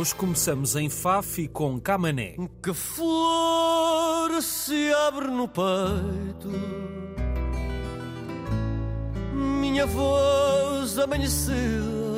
hoje começamos em Faf e com Camané. Que flor se abre no peito, minha voz amanhecida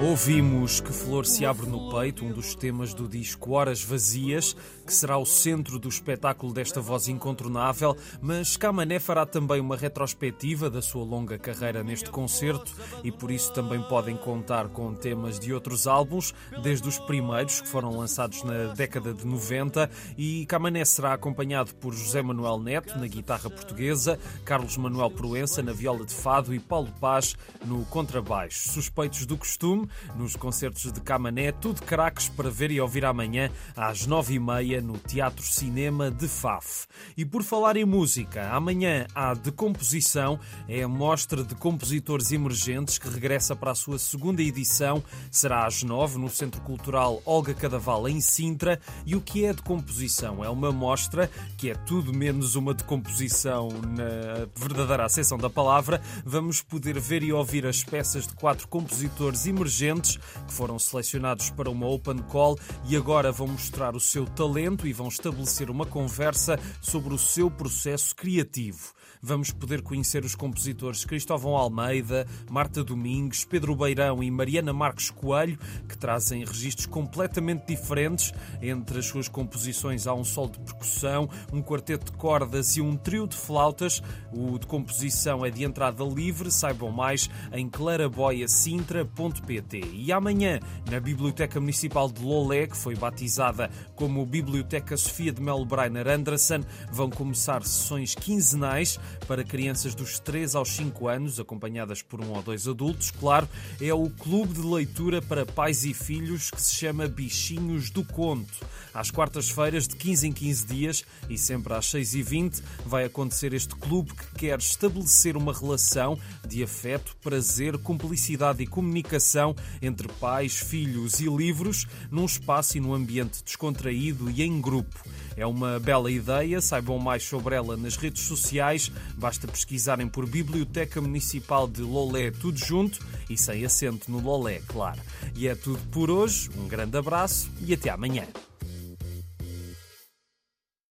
Ouvimos Que Flor se abre no peito, um dos temas do disco Horas Vazias, que será o centro do espetáculo desta voz incontornável, mas Camané fará também uma retrospectiva da sua longa carreira neste concerto e por isso também podem contar com temas de outros álbuns, desde os primeiros que foram lançados na década de 90 e Camané será acompanhado por José Manuel Neto na guitarra portuguesa, Carlos Manuel Proença na viola de fado e Paulo Paz no contrabaixo. Suspeitos do costume, nos concertos de Camané, tudo craques para ver e ouvir amanhã às nove e meia no Teatro Cinema de Faf. E por falar em música, amanhã há Decomposição, é a mostra de compositores emergentes que regressa para a sua segunda edição, será às nove no Centro Cultural Olga Cadaval em Sintra. E o que é Decomposição? É uma mostra que é tudo menos uma decomposição na verdadeira acessão da palavra. Vamos poder ver e ouvir as peças de quatro compositores emergentes que foram selecionados para uma open call e agora vão mostrar o seu talento e vão estabelecer uma conversa sobre o seu processo criativo vamos poder conhecer os compositores Cristóvão Almeida, Marta Domingues, Pedro Beirão e Mariana Marques Coelho, que trazem registros completamente diferentes. Entre as suas composições há um solo de percussão, um quarteto de cordas e um trio de flautas. O de composição é de entrada livre, saibam mais em claraboiacintra.pt. E amanhã, na Biblioteca Municipal de Lolé, que foi batizada como Biblioteca Sofia de Melo Breiner Anderson, vão começar sessões quinzenais para crianças dos 3 aos 5 anos, acompanhadas por um ou dois adultos, claro, é o clube de leitura para pais e filhos que se chama Bichinhos do Conto. Às quartas-feiras, de 15 em 15 dias e sempre às 6h20, vai acontecer este clube que quer estabelecer uma relação de afeto, prazer, cumplicidade e comunicação entre pais, filhos e livros, num espaço e num ambiente descontraído e em grupo. É uma bela ideia, saibam mais sobre ela nas redes sociais, basta pesquisarem por Biblioteca Municipal de Lolé, tudo junto e sem acento no Lolé, claro. E é tudo por hoje, um grande abraço e até amanhã.